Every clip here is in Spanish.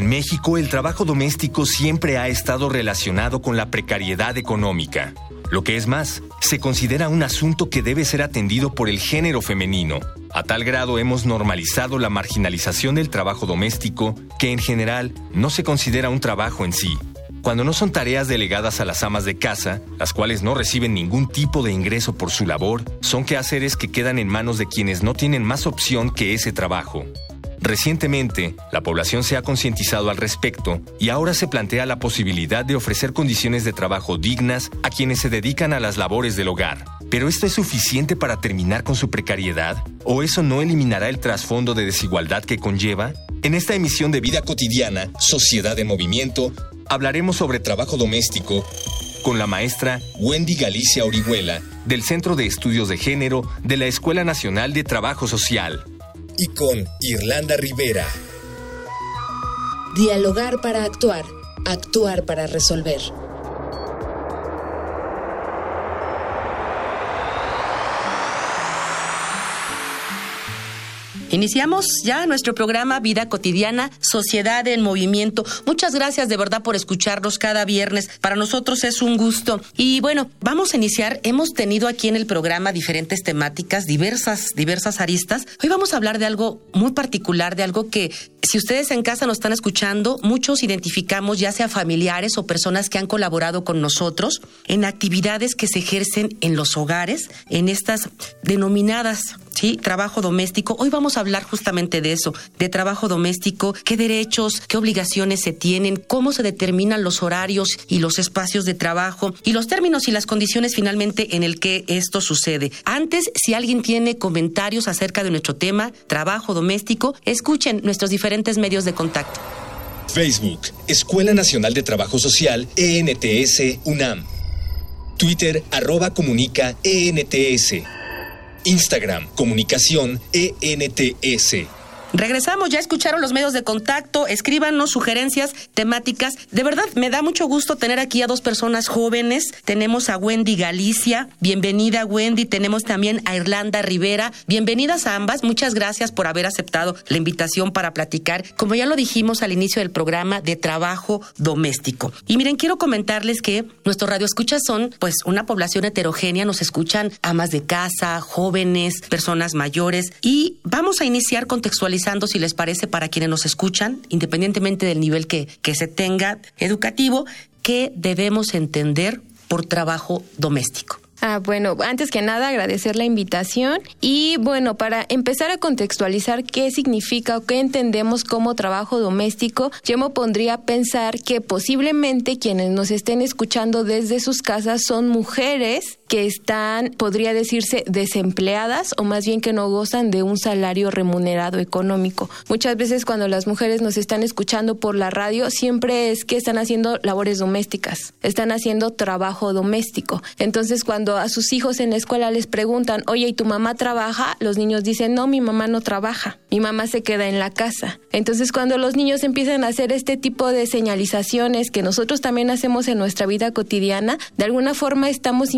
En México, el trabajo doméstico siempre ha estado relacionado con la precariedad económica. Lo que es más, se considera un asunto que debe ser atendido por el género femenino. A tal grado hemos normalizado la marginalización del trabajo doméstico que en general no se considera un trabajo en sí. Cuando no son tareas delegadas a las amas de casa, las cuales no reciben ningún tipo de ingreso por su labor, son quehaceres que quedan en manos de quienes no tienen más opción que ese trabajo. Recientemente, la población se ha concientizado al respecto y ahora se plantea la posibilidad de ofrecer condiciones de trabajo dignas a quienes se dedican a las labores del hogar. ¿Pero esto es suficiente para terminar con su precariedad? ¿O eso no eliminará el trasfondo de desigualdad que conlleva? En esta emisión de Vida Cotidiana, Sociedad en Movimiento, hablaremos sobre trabajo doméstico con la maestra Wendy Galicia Orihuela del Centro de Estudios de Género de la Escuela Nacional de Trabajo Social y con Irlanda Rivera. Dialogar para actuar, actuar para resolver. Iniciamos ya nuestro programa Vida Cotidiana, Sociedad en Movimiento. Muchas gracias de verdad por escucharnos cada viernes. Para nosotros es un gusto. Y bueno, vamos a iniciar. Hemos tenido aquí en el programa diferentes temáticas, diversas, diversas aristas. Hoy vamos a hablar de algo muy particular, de algo que si ustedes en casa nos están escuchando, muchos identificamos ya sea familiares o personas que han colaborado con nosotros en actividades que se ejercen en los hogares, en estas denominadas ¿sí? Trabajo doméstico. Hoy vamos a hablar justamente de eso, de trabajo doméstico, qué derechos, qué obligaciones se tienen, cómo se determinan los horarios y los espacios de trabajo y los términos y las condiciones finalmente en el que esto sucede. Antes, si alguien tiene comentarios acerca de nuestro tema, trabajo doméstico, escuchen nuestros diferentes medios de contacto. Facebook, Escuela Nacional de Trabajo Social, ENTS, UNAM. Twitter, arroba comunica, ENTS. Instagram, comunicación ENTS. Regresamos, ya escucharon los medios de contacto, escríbanos sugerencias temáticas. De verdad, me da mucho gusto tener aquí a dos personas jóvenes. Tenemos a Wendy Galicia, bienvenida Wendy, tenemos también a Irlanda Rivera. Bienvenidas a ambas, muchas gracias por haber aceptado la invitación para platicar, como ya lo dijimos al inicio del programa, de trabajo doméstico. Y miren, quiero comentarles que nuestros radioescuchas son pues una población heterogénea, nos escuchan amas de casa, jóvenes, personas mayores y vamos a iniciar contextualizando si les parece, para quienes nos escuchan, independientemente del nivel que, que se tenga educativo, qué debemos entender por trabajo doméstico. Ah, bueno, antes que nada agradecer la invitación y bueno, para empezar a contextualizar qué significa o qué entendemos como trabajo doméstico, yo me pondría a pensar que posiblemente quienes nos estén escuchando desde sus casas son mujeres que están, podría decirse, desempleadas o más bien que no gozan de un salario remunerado económico. Muchas veces cuando las mujeres nos están escuchando por la radio, siempre es que están haciendo labores domésticas, están haciendo trabajo doméstico. Entonces, cuando a sus hijos en la escuela les preguntan, oye, ¿y tu mamá trabaja? Los niños dicen, no, mi mamá no trabaja, mi mamá se queda en la casa. Entonces, cuando los niños empiezan a hacer este tipo de señalizaciones que nosotros también hacemos en nuestra vida cotidiana, de alguna forma estamos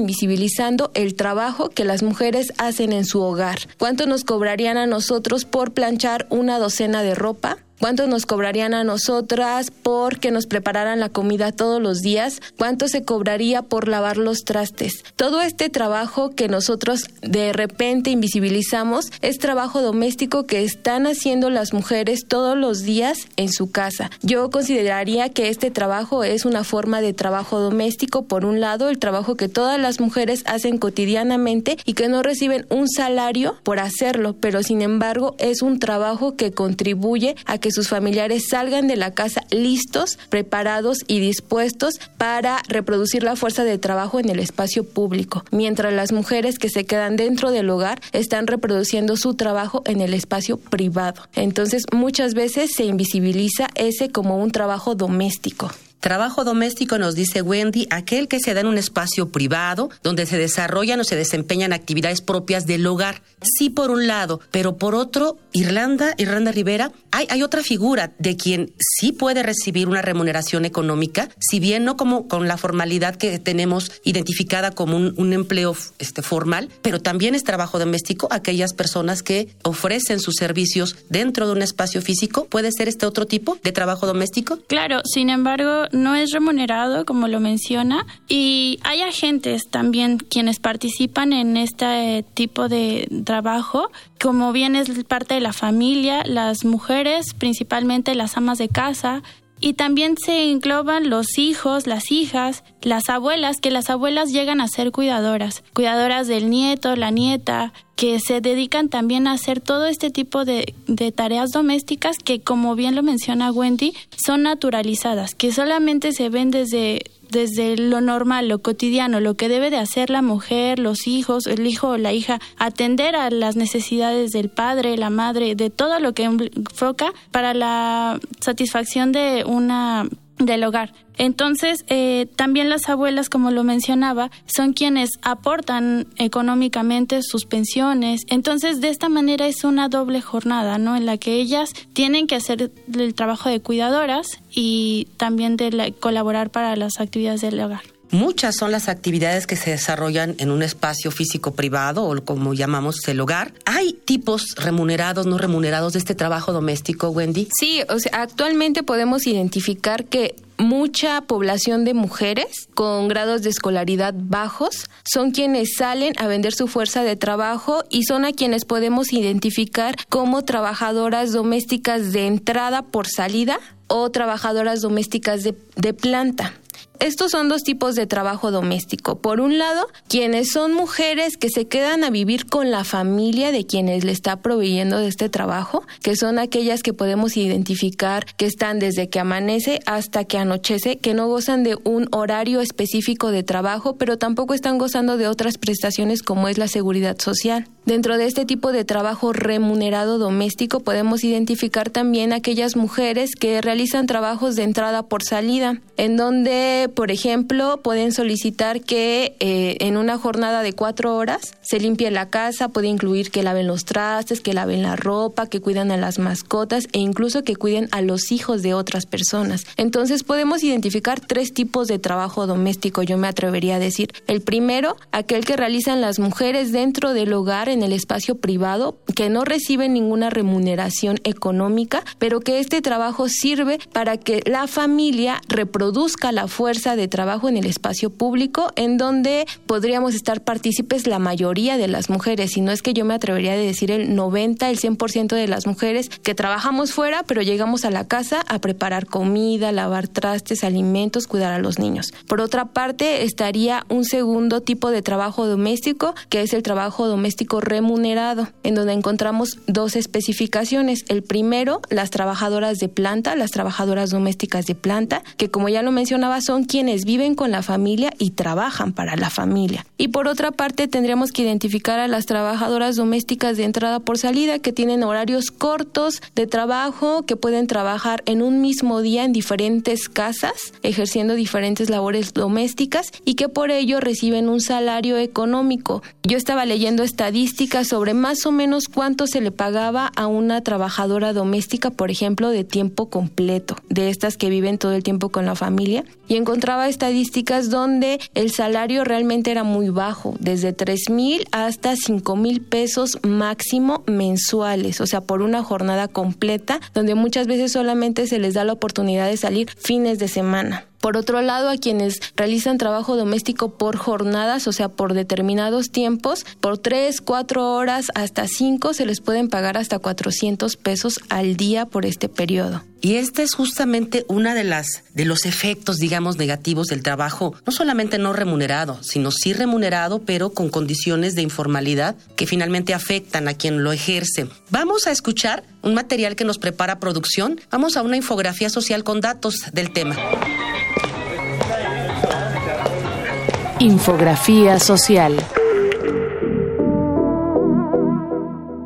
el trabajo que las mujeres hacen en su hogar. ¿Cuánto nos cobrarían a nosotros por planchar una docena de ropa? ¿Cuánto nos cobrarían a nosotras por que nos prepararan la comida todos los días? ¿Cuánto se cobraría por lavar los trastes? Todo este trabajo que nosotros de repente invisibilizamos es trabajo doméstico que están haciendo las mujeres todos los días en su casa. Yo consideraría que este trabajo es una forma de trabajo doméstico, por un lado, el trabajo que todas las mujeres hacen cotidianamente y que no reciben un salario por hacerlo, pero sin embargo es un trabajo que contribuye a que sus familiares salgan de la casa listos, preparados y dispuestos para reproducir la fuerza de trabajo en el espacio público, mientras las mujeres que se quedan dentro del hogar están reproduciendo su trabajo en el espacio privado. Entonces, muchas veces se invisibiliza ese como un trabajo doméstico. Trabajo doméstico, nos dice Wendy, aquel que se da en un espacio privado donde se desarrollan o se desempeñan actividades propias del hogar. Sí, por un lado, pero por otro, Irlanda, Irlanda Rivera, hay, otra figura de quien sí puede recibir una remuneración económica, si bien no como con la formalidad que tenemos identificada como un, un empleo este, formal, pero también es trabajo doméstico aquellas personas que ofrecen sus servicios dentro de un espacio físico. ¿Puede ser este otro tipo de trabajo doméstico? Claro, sin embargo, no es remunerado, como lo menciona, y hay agentes también quienes participan en este tipo de trabajo, como bien es parte de la familia, las mujeres, principalmente las amas de casa, y también se engloban los hijos, las hijas, las abuelas, que las abuelas llegan a ser cuidadoras, cuidadoras del nieto, la nieta, que se dedican también a hacer todo este tipo de, de, tareas domésticas que, como bien lo menciona Wendy, son naturalizadas, que solamente se ven desde desde lo normal, lo cotidiano, lo que debe de hacer la mujer, los hijos, el hijo o la hija, atender a las necesidades del padre, la madre, de todo lo que enfoca para la satisfacción de una del hogar. Entonces, eh, también las abuelas, como lo mencionaba, son quienes aportan económicamente sus pensiones. Entonces, de esta manera es una doble jornada, ¿no? En la que ellas tienen que hacer el trabajo de cuidadoras y también de colaborar para las actividades del hogar. Muchas son las actividades que se desarrollan en un espacio físico privado o como llamamos el hogar. ¿Hay tipos remunerados, no remunerados de este trabajo doméstico, Wendy? Sí, o sea, actualmente podemos identificar que mucha población de mujeres con grados de escolaridad bajos son quienes salen a vender su fuerza de trabajo y son a quienes podemos identificar como trabajadoras domésticas de entrada por salida o trabajadoras domésticas de, de planta estos son dos tipos de trabajo doméstico. Por un lado, quienes son mujeres que se quedan a vivir con la familia de quienes le está proveyendo de este trabajo, que son aquellas que podemos identificar que están desde que amanece hasta que anochece, que no gozan de un horario específico de trabajo, pero tampoco están gozando de otras prestaciones como es la seguridad social. Dentro de este tipo de trabajo remunerado doméstico podemos identificar también aquellas mujeres que realizan trabajos de entrada por salida, en donde, por ejemplo, pueden solicitar que eh, en una jornada de cuatro horas se limpie la casa, puede incluir que laven los trastes, que laven la ropa, que cuidan a las mascotas e incluso que cuiden a los hijos de otras personas. Entonces podemos identificar tres tipos de trabajo doméstico, yo me atrevería a decir. El primero, aquel que realizan las mujeres dentro del hogar en el espacio privado que no reciben ninguna remuneración económica, pero que este trabajo sirve para que la familia reproduzca la fuerza de trabajo en el espacio público, en donde podríamos estar partícipes la mayoría de las mujeres, y no es que yo me atrevería a decir el 90, el 100% de las mujeres que trabajamos fuera, pero llegamos a la casa a preparar comida, lavar trastes, alimentos, cuidar a los niños. Por otra parte, estaría un segundo tipo de trabajo doméstico, que es el trabajo doméstico remunerado, en donde encontramos dos especificaciones. El primero, las trabajadoras de planta, las trabajadoras domésticas de planta, que como ya lo mencionaba, son quienes viven con la familia y trabajan para la familia. Y por otra parte, tendríamos que identificar a las trabajadoras domésticas de entrada por salida, que tienen horarios cortos de trabajo, que pueden trabajar en un mismo día en diferentes casas, ejerciendo diferentes labores domésticas y que por ello reciben un salario económico. Yo estaba leyendo estadísticas sobre más o menos cuánto se le pagaba a una trabajadora doméstica, por ejemplo, de tiempo completo, de estas que viven todo el tiempo con la familia, y encontraba estadísticas donde el salario realmente era muy bajo, desde tres mil hasta cinco mil pesos máximo mensuales, o sea, por una jornada completa, donde muchas veces solamente se les da la oportunidad de salir fines de semana. Por otro lado, a quienes realizan trabajo doméstico por jornadas, o sea, por determinados tiempos, por tres, cuatro horas hasta cinco, se les pueden pagar hasta 400 pesos al día por este periodo. Y este es justamente una de las de los efectos, digamos, negativos del trabajo, no solamente no remunerado, sino sí remunerado, pero con condiciones de informalidad que finalmente afectan a quien lo ejerce. Vamos a escuchar un material que nos prepara producción. Vamos a una infografía social con datos del tema. Infografía social.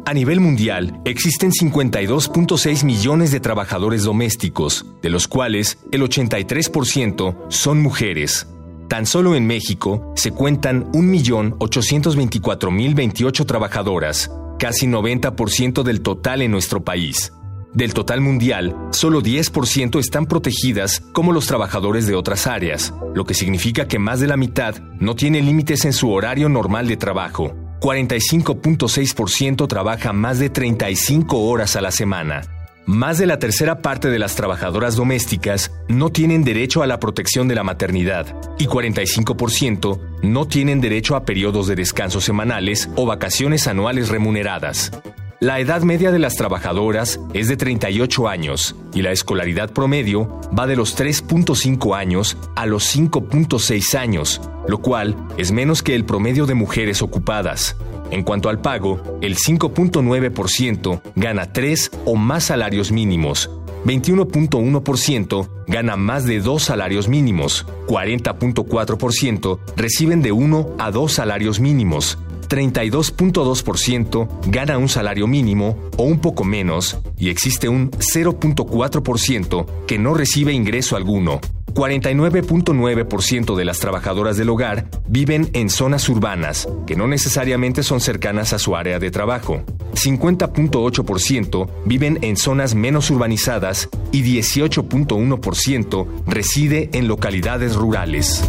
A nivel mundial, existen 52.6 millones de trabajadores domésticos, de los cuales el 83% son mujeres. Tan solo en México se cuentan 1.824.028 trabajadoras, casi 90% del total en nuestro país. Del total mundial, solo 10% están protegidas como los trabajadores de otras áreas, lo que significa que más de la mitad no tiene límites en su horario normal de trabajo. 45.6% trabaja más de 35 horas a la semana. Más de la tercera parte de las trabajadoras domésticas no tienen derecho a la protección de la maternidad y 45% no tienen derecho a periodos de descanso semanales o vacaciones anuales remuneradas. La edad media de las trabajadoras es de 38 años y la escolaridad promedio va de los 3.5 años a los 5.6 años, lo cual es menos que el promedio de mujeres ocupadas. En cuanto al pago, el 5.9% gana 3 o más salarios mínimos, 21.1% gana más de dos salarios mínimos, 40.4% reciben de 1 a 2 salarios mínimos, 32.2% gana un salario mínimo o un poco menos y existe un 0.4% que no recibe ingreso alguno. 49.9% de las trabajadoras del hogar viven en zonas urbanas, que no necesariamente son cercanas a su área de trabajo. 50.8% viven en zonas menos urbanizadas y 18.1% reside en localidades rurales.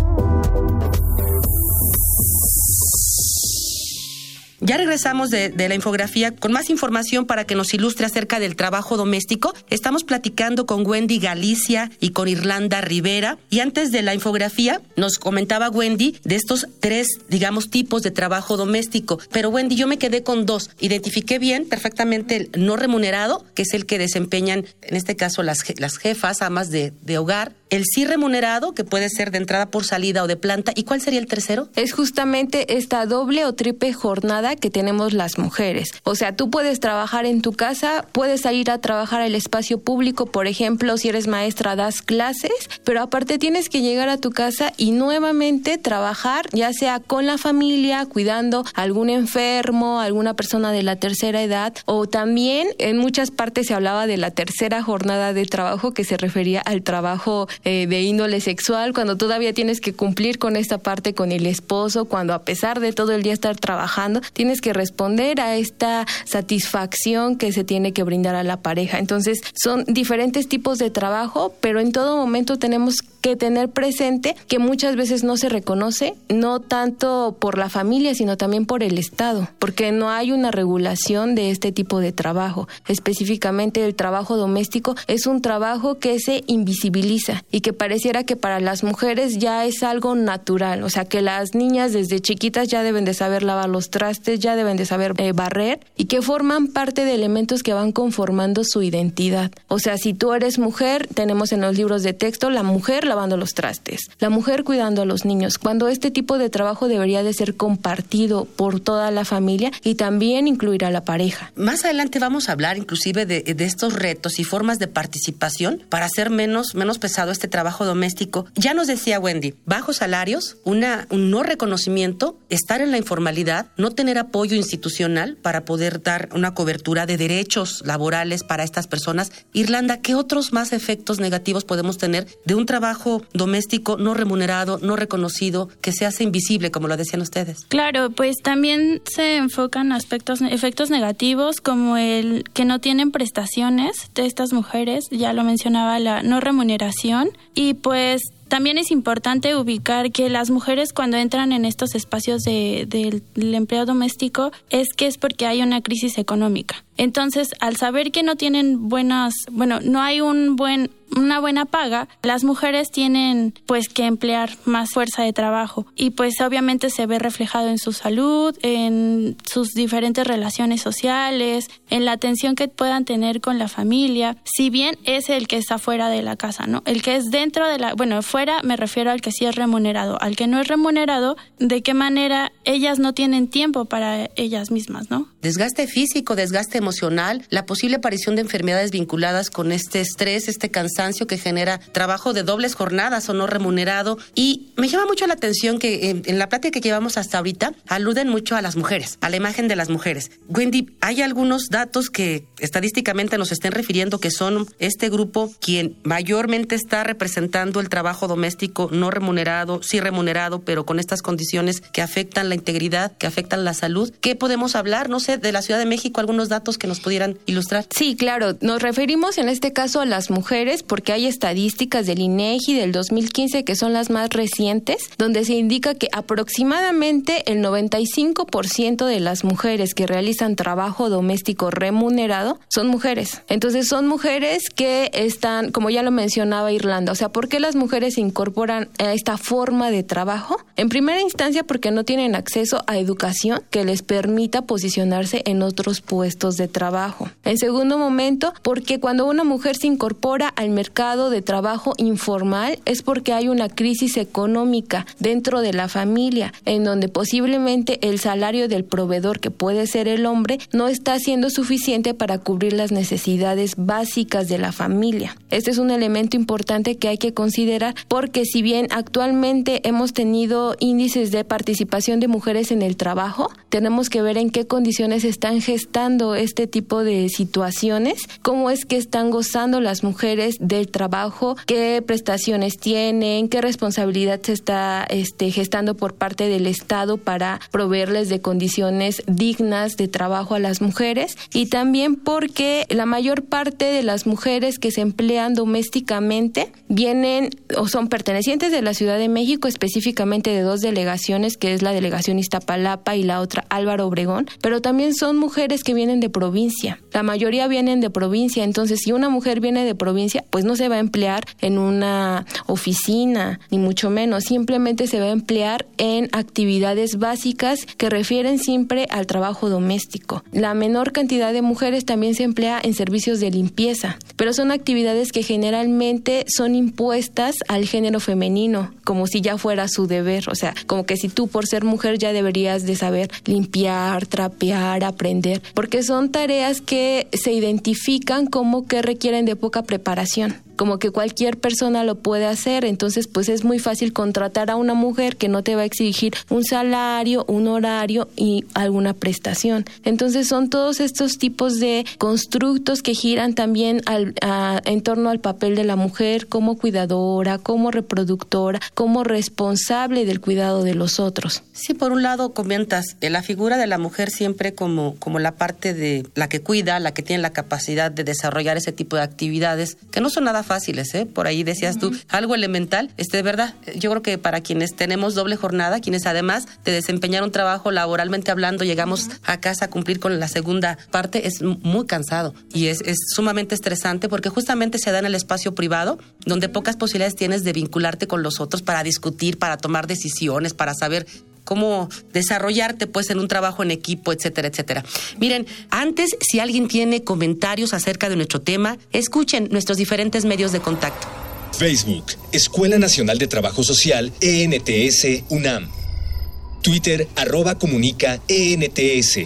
Ya regresamos de, la infografía con más información para que nos ilustre acerca del trabajo doméstico. Estamos platicando con Wendy Galicia y con Irlanda Rivera. Y antes de la infografía, nos comentaba Wendy de estos tres, digamos, tipos de trabajo doméstico. Pero Wendy, yo me quedé con dos. Identifiqué bien perfectamente el no remunerado, que es el que desempeñan, en este caso, las, las jefas, amas de, de hogar. El sí remunerado, que puede ser de entrada por salida o de planta. ¿Y cuál sería el tercero? Es justamente esta doble o triple jornada que tenemos las mujeres. O sea, tú puedes trabajar en tu casa, puedes salir a trabajar al espacio público, por ejemplo, si eres maestra das clases, pero aparte tienes que llegar a tu casa y nuevamente trabajar, ya sea con la familia, cuidando a algún enfermo, alguna persona de la tercera edad, o también en muchas partes se hablaba de la tercera jornada de trabajo que se refería al trabajo eh, de índole sexual, cuando todavía tienes que cumplir con esta parte con el esposo, cuando a pesar de todo el día estar trabajando, tienes que responder a esta satisfacción que se tiene que brindar a la pareja. Entonces, son diferentes tipos de trabajo, pero en todo momento tenemos que tener presente que muchas veces no se reconoce, no tanto por la familia, sino también por el Estado, porque no hay una regulación de este tipo de trabajo. Específicamente el trabajo doméstico es un trabajo que se invisibiliza y que pareciera que para las mujeres ya es algo natural, o sea que las niñas desde chiquitas ya deben de saber lavar los trastes, ya deben de saber eh, barrer y que forman parte de elementos que van conformando su identidad. O sea, si tú eres mujer, tenemos en los libros de texto la mujer lavando los trastes, la mujer cuidando a los niños, cuando este tipo de trabajo debería de ser compartido por toda la familia y también incluir a la pareja. Más adelante vamos a hablar inclusive de, de estos retos y formas de participación para hacer menos, menos pesado este trabajo doméstico. Ya nos decía Wendy, bajos salarios, una, un no reconocimiento, estar en la informalidad, no tener apoyo institucional para poder dar una cobertura de derechos laborales para estas personas. Irlanda, ¿qué otros más efectos negativos podemos tener de un trabajo doméstico no remunerado, no reconocido, que se hace invisible, como lo decían ustedes? Claro, pues también se enfocan aspectos, efectos negativos como el que no tienen prestaciones de estas mujeres, ya lo mencionaba la no remuneración y pues también es importante ubicar que las mujeres cuando entran en estos espacios del empleo doméstico es que es porque hay una crisis económica. Entonces, al saber que no tienen buenas, bueno, no hay un buen una buena paga, las mujeres tienen pues que emplear más fuerza de trabajo y pues obviamente se ve reflejado en su salud, en sus diferentes relaciones sociales, en la atención que puedan tener con la familia, si bien es el que está fuera de la casa, ¿no? El que es dentro de la, bueno, fuera me refiero al que sí es remunerado, al que no es remunerado, de qué manera ellas no tienen tiempo para ellas mismas, ¿no? Desgaste físico, desgaste emocional, la posible aparición de enfermedades vinculadas con este estrés, este cansancio que genera trabajo de dobles jornadas o no remunerado. Y me llama mucho la atención que en, la plática que llevamos hasta ahorita aluden mucho a las mujeres, a la imagen de las mujeres. Wendy, hay algunos datos que estadísticamente nos estén refiriendo que son este grupo quien mayormente está representando el trabajo doméstico no remunerado, sí remunerado, pero con estas condiciones que afectan la integridad, que afectan la salud. ¿Qué podemos hablar? No sé, de la Ciudad de México, algunos datos que nos pudieran ilustrar. Sí, claro. Nos referimos en este caso a las mujeres porque hay estadísticas del INEGI del 2015 que son las más recientes, donde se indica que aproximadamente el 95% de las mujeres que realizan trabajo doméstico remunerado son mujeres. Entonces son mujeres que están, como ya lo mencionaba Irlanda, o sea, ¿por qué las mujeres se incorporan a esta forma de trabajo? En primera instancia porque no tienen acceso a educación que les permita posicionarse en otros puestos de trabajo. En segundo momento, porque cuando una mujer se incorpora al mercado de trabajo informal es porque hay una crisis económica dentro de la familia, en donde posiblemente el salario del proveedor, que puede ser el hombre, no está siendo suficiente para cubrir las necesidades básicas de la familia. Este es un elemento importante que hay que considerar porque si bien actualmente hemos tenido índices de participación de mujeres en el trabajo, tenemos que ver en qué condiciones están gestando este tipo de situaciones, cómo es que están gozando las mujeres del trabajo, qué prestaciones tienen, qué responsabilidad se está este, gestando por parte del Estado para proveerles de condiciones dignas de trabajo a las mujeres y también porque la mayor parte de las mujeres que se emplean domésticamente vienen o son pertenecientes de la Ciudad de México, específicamente de dos delegaciones, que es la delegación Iztapalapa y la otra Álvaro Obregón, pero también son mujeres que vienen de provincia. La mayoría vienen de provincia, entonces si una mujer viene de provincia, pues no se va a emplear en una oficina, ni mucho menos, simplemente se va a emplear en actividades básicas que refieren siempre al trabajo doméstico. La menor cantidad de mujeres también se emplea en servicios de limpieza, pero son actividades que generalmente son impuestas al género femenino, como si ya fuera su deber, o sea, como que si tú por ser mujer ya deberías de saber limpiar, trapear, aprender, porque son tareas que se identifican como que requieren de poca preparación como que cualquier persona lo puede hacer, entonces pues es muy fácil contratar a una mujer que no te va a exigir un salario, un horario y alguna prestación. Entonces son todos estos tipos de constructos que giran también al, en torno al papel de la mujer como cuidadora, como reproductora, como responsable del cuidado de los otros. Sí, por un lado comentas la figura de la mujer siempre como, como la parte de la que cuida, la que tiene la capacidad de desarrollar ese tipo de actividades que no son nada fáciles, ¿eh? Por ahí decías tú, algo elemental, este, de verdad, yo creo que para quienes tenemos doble jornada, quienes además de desempeñar un trabajo laboralmente hablando, llegamos a casa a cumplir con la segunda parte, es muy cansado y es, es sumamente estresante porque justamente se da en el espacio privado, donde pocas posibilidades tienes de vincularte con los otros para discutir, para tomar decisiones, para saber cómo desarrollarte pues en un trabajo en equipo, etcétera, etcétera. Miren, antes si alguien tiene comentarios acerca de nuestro tema, escuchen nuestros diferentes medios de contacto. Facebook, Escuela Nacional de Trabajo Social, ENTS, UNAM. Twitter, arroba comunica, ENTS.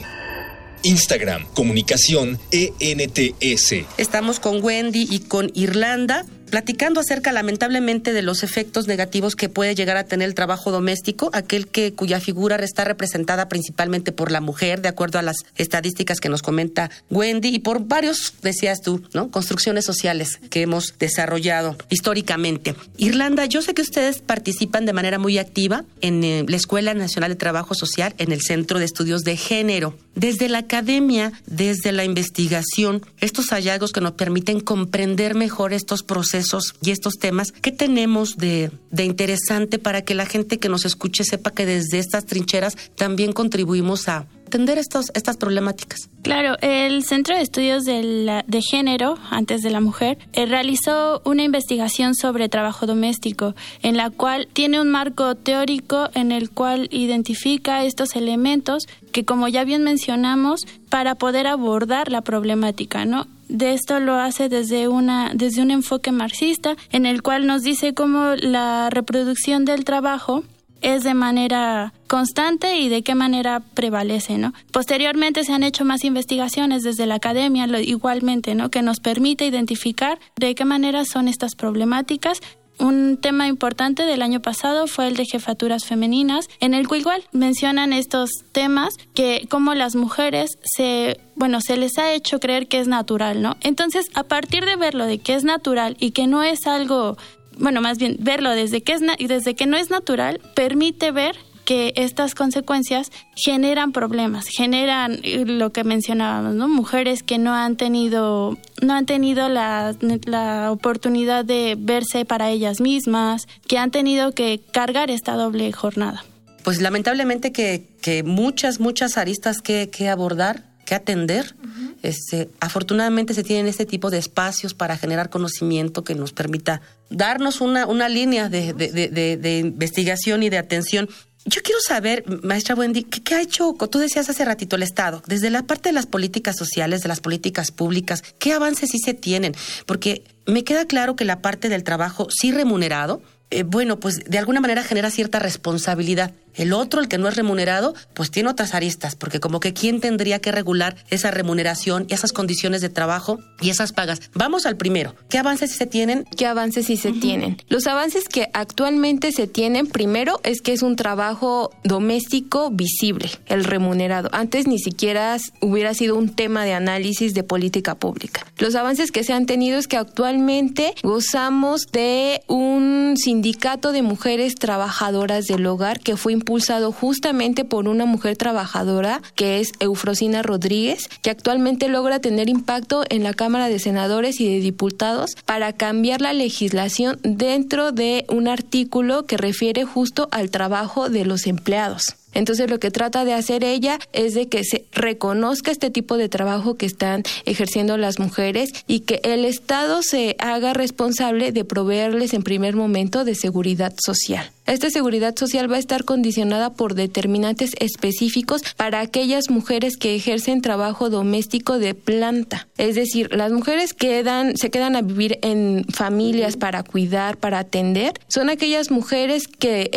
Instagram, comunicación, ENTS. Estamos con Wendy y con Irlanda platicando acerca lamentablemente de los efectos negativos que puede llegar a tener el trabajo doméstico, aquel que cuya figura está representada principalmente por la mujer, de acuerdo a las estadísticas que nos comenta Wendy, y por varios, decías tú, ¿no? Construcciones sociales que hemos desarrollado históricamente. Irlanda, yo sé que ustedes participan de manera muy activa en eh, la Escuela Nacional de Trabajo Social, en el Centro de Estudios de Género. Desde la academia, desde la investigación, estos hallazgos que nos permiten comprender mejor estos procesos y estos temas, ¿qué tenemos de, interesante para que la gente que nos escuche sepa que desde estas trincheras también contribuimos a atender estos, estas problemáticas? Claro, el Centro de Estudios de, de Género, antes de la mujer, eh, realizó una investigación sobre trabajo doméstico, en la cual tiene un marco teórico en el cual identifica estos elementos que, como ya bien mencionamos, para poder abordar la problemática, ¿no? De esto lo hace desde una desde un enfoque marxista en el cual nos dice cómo la reproducción del trabajo es de manera constante y de qué manera prevalece, ¿no? Posteriormente se han hecho más investigaciones desde la academia, igualmente, ¿no? Que nos permite identificar de qué manera son estas problemáticas un tema importante del año pasado fue el de jefaturas femeninas, en el cual igual mencionan estos temas que como las mujeres se bueno, se les ha hecho creer que es natural, ¿no? Entonces, a partir de verlo de que es natural y que no es algo, bueno, más bien verlo desde que es desde que no es natural, permite ver que estas consecuencias generan problemas, generan eh, lo que mencionábamos, ¿no? Mujeres que no han tenido, no han tenido la, la oportunidad de verse para ellas mismas, que han tenido que cargar esta doble jornada. Pues lamentablemente que, que muchas, muchas aristas que, que abordar, que atender. este, afortunadamente se tienen este tipo de espacios para generar conocimiento que nos permita darnos una, una línea de, de, de, de investigación y de atención yo quiero saber, maestra Wendy, ¿qué, ha hecho, tú decías hace ratito, el Estado, desde la parte de las políticas sociales, de las políticas públicas, qué avances sí se tienen? Porque me queda claro que la parte del trabajo sí remunerado, eh, bueno, pues de alguna manera genera cierta responsabilidad. El otro, el que no es remunerado, pues tiene otras aristas, porque como que quién tendría que regular esa remuneración y esas condiciones de trabajo y esas pagas. Vamos al primero. ¿Qué avances se tienen? ¿Qué avances sí se tienen? Los avances que actualmente se tienen, primero, es que es un trabajo doméstico visible, el remunerado. Antes ni siquiera hubiera sido un tema de análisis de política pública. Los avances que se han tenido es que actualmente gozamos de un sindicato de mujeres trabajadoras del hogar que fue impulsado justamente por una mujer trabajadora que es Eufrosina Rodríguez, que actualmente logra tener impacto en la Cámara de Senadores y de Diputados para cambiar la legislación dentro de un artículo que refiere justo al trabajo de los empleados. Entonces lo que trata de hacer ella es de que se reconozca este tipo de trabajo que están ejerciendo las mujeres y que el Estado se haga responsable de proveerles en primer momento de seguridad social. Esta seguridad social va a estar condicionada por determinantes específicos para aquellas mujeres que ejercen trabajo doméstico de planta. Es decir, las mujeres quedan, se quedan a vivir en familias para cuidar, para atender, son aquellas mujeres que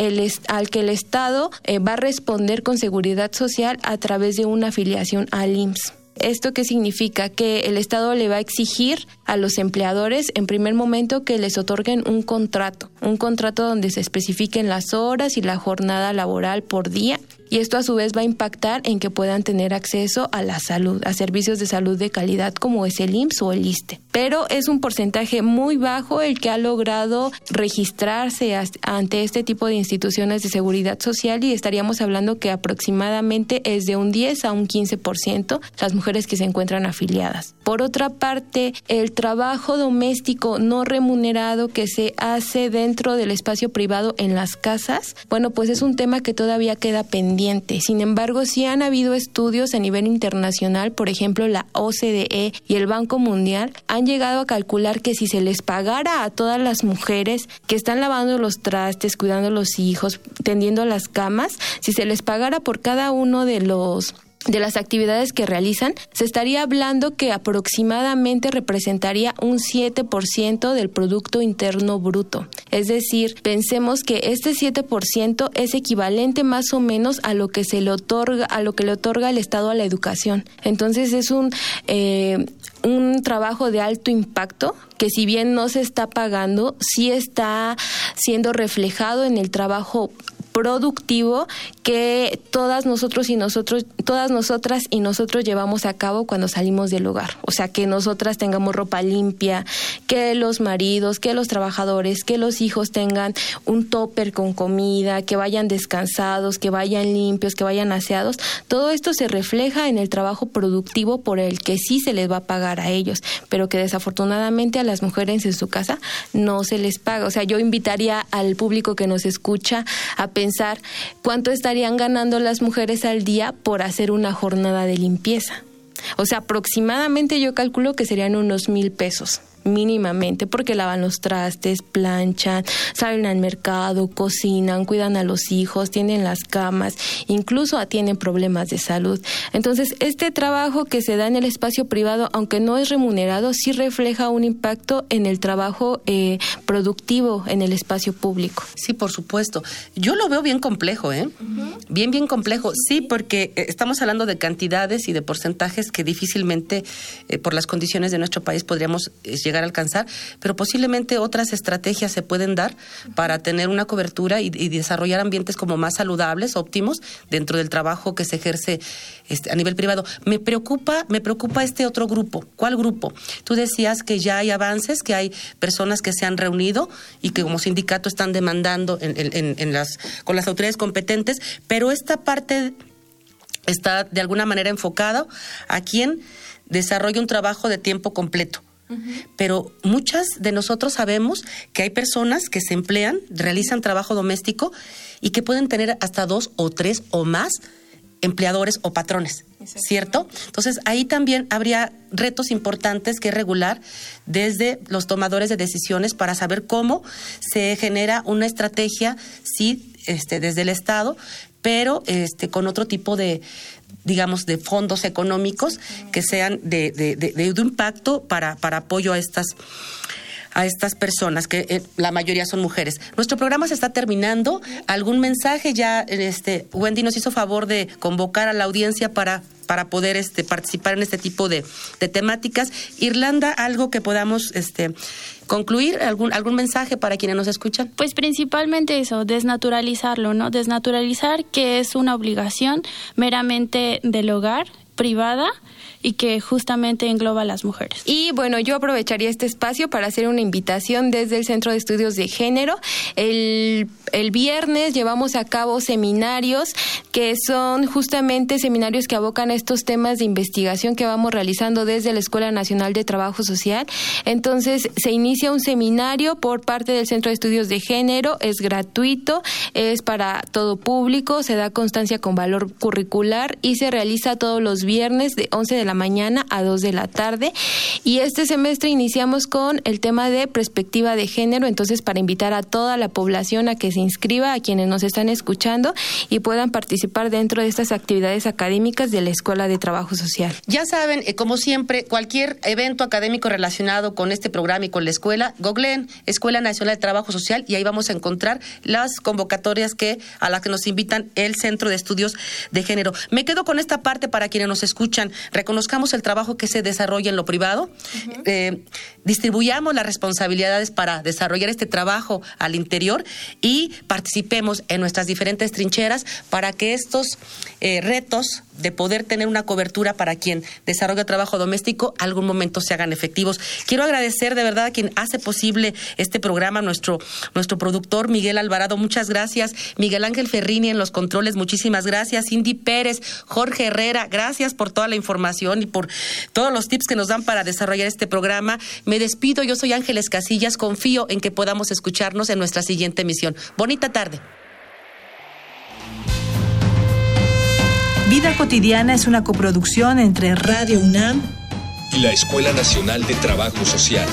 al que el Estado eh, va a responder con seguridad social a través de una afiliación al IMSS. ¿Esto qué significa? Que el Estado le va a exigir a los empleadores, en primer momento, que les otorguen un contrato, un contrato donde se especifiquen las horas y la jornada laboral por día y esto a su vez va a impactar en que puedan tener acceso a la salud, a servicios de salud de calidad como es el IMSS o el ISTE. Pero es un porcentaje muy bajo el que ha logrado registrarse ante este tipo de instituciones de seguridad social y estaríamos hablando que aproximadamente es de un 10 a un 15% las mujeres que se encuentran afiliadas. Por otra parte, el trabajo doméstico no remunerado que se hace dentro del espacio privado en las casas, bueno, pues es un tema que todavía queda pendiente sin embargo, sí han habido estudios a nivel internacional, por ejemplo, la OCDE y el Banco Mundial han llegado a calcular que si se les pagara a todas las mujeres que están lavando los trastes, cuidando los hijos, tendiendo las camas, si se les pagara por cada uno de los de las actividades que realizan, se estaría hablando que aproximadamente representaría un 7% del Producto Interno Bruto. Es decir, pensemos que este 7% es equivalente más o menos a lo que se le otorga, a lo que le otorga el Estado a la educación. Entonces es un, eh, un trabajo de alto impacto que si bien no se está pagando, sí está siendo reflejado en el trabajo productivo que todas nosotros y nosotros, todas nosotras y nosotros llevamos a cabo cuando salimos del hogar. O sea, que nosotras tengamos ropa limpia, que los maridos, que los trabajadores, que los hijos tengan un topper con comida, que vayan descansados, que vayan limpios, que vayan aseados. Todo esto se refleja en el trabajo productivo por el que sí se les va a pagar a ellos, pero que desafortunadamente a las mujeres en su casa no se les paga. O sea, yo invitaría al público que nos escucha a pensar pensar cuánto estarían ganando las mujeres al día por hacer una jornada de limpieza. O sea, aproximadamente yo calculo que serían unos mil pesos mínimamente, porque lavan los trastes, planchan, salen al mercado, cocinan, cuidan a los hijos, tienen las camas, incluso atienden problemas de salud. Entonces, este trabajo que se da en el espacio privado, aunque no es remunerado, sí refleja un impacto en el trabajo eh, productivo en el espacio público. Sí, por supuesto. Yo lo veo bien complejo, ¿eh? Bien, bien complejo. Sí, porque eh, estamos hablando de cantidades y de porcentajes que difícilmente, eh, por las condiciones de nuestro país, podríamos llegar alcanzar, pero posiblemente otras estrategias se pueden dar para tener una cobertura y, desarrollar ambientes como más saludables, óptimos, dentro del trabajo que se ejerce este, a nivel privado. Me preocupa, me preocupa este otro grupo. ¿Cuál grupo? Tú decías que ya hay avances, que hay personas que se han reunido y que como sindicato están demandando en las, con las autoridades competentes, pero esta parte está de alguna manera enfocada a quien desarrolla un trabajo de tiempo completo. Pero muchas de nosotros sabemos que hay personas que se emplean, realizan trabajo doméstico y que pueden tener hasta dos o tres o más empleadores o patrones, ¿cierto? Entonces ahí también habría retos importantes que regular desde los tomadores de decisiones para saber cómo se genera una estrategia, sí, este, desde el Estado, pero este, con otro tipo de, digamos, de fondos económicos que sean de, de, de, impacto para, para apoyo a estas a estas personas, que eh, la mayoría son mujeres. Nuestro programa se está terminando. ¿Algún mensaje ya? Este, Wendy nos hizo favor de convocar a la audiencia para para poder este, participar en este tipo de, de temáticas. Irlanda, algo que podamos este, concluir, algún, algún mensaje para quienes nos escuchan. Pues principalmente eso, desnaturalizarlo, ¿no? Desnaturalizar que es una obligación meramente del hogar, privada, y que justamente engloba a las mujeres. Y bueno, yo aprovecharía este espacio para hacer una invitación desde el Centro de Estudios de Género. El, el viernes llevamos a cabo seminarios que son justamente seminarios que abocan a estos temas de investigación que vamos realizando desde la Escuela Nacional de Trabajo Social. Entonces, se inicia un seminario por parte del Centro de Estudios de Género, es gratuito, es para todo público, se da constancia con valor curricular y se realiza todos los viernes de 11 de la mañana a 2 de la tarde. Y este semestre iniciamos con el tema de perspectiva de género, entonces para invitar a toda la población a que se inscriba, a quienes nos están escuchando y puedan participar dentro de estas actividades académicas de la Escuela de Trabajo Social. Ya saben, eh, como siempre, cualquier evento académico relacionado con este programa y con la escuela, googleen Escuela Nacional de Trabajo Social y ahí vamos a encontrar las convocatorias que a las que nos invitan el Centro de Estudios de Género. Me quedo con esta parte para quienes nos escuchan. Reconozco buscamos el trabajo que se desarrolla en lo privado, eh, distribuyamos las responsabilidades para desarrollar este trabajo al interior y participemos en nuestras diferentes trincheras para que estos eh, retos de poder tener una cobertura para quien desarrolla trabajo doméstico algún momento se hagan efectivos. Quiero agradecer de verdad a quien hace posible este programa, nuestro, nuestro productor Miguel Alvarado, muchas gracias. Miguel Ángel Ferrini en los controles, muchísimas gracias. Cindy Pérez, Jorge Herrera, gracias por toda la información y por todos los tips que nos dan para desarrollar este programa. Me despido, yo soy Ángeles Casillas, confío en que podamos escucharnos en nuestra siguiente emisión. Bonita tarde. Vida cotidiana es una coproducción entre Radio UNAM y la Escuela Nacional de Trabajo Social.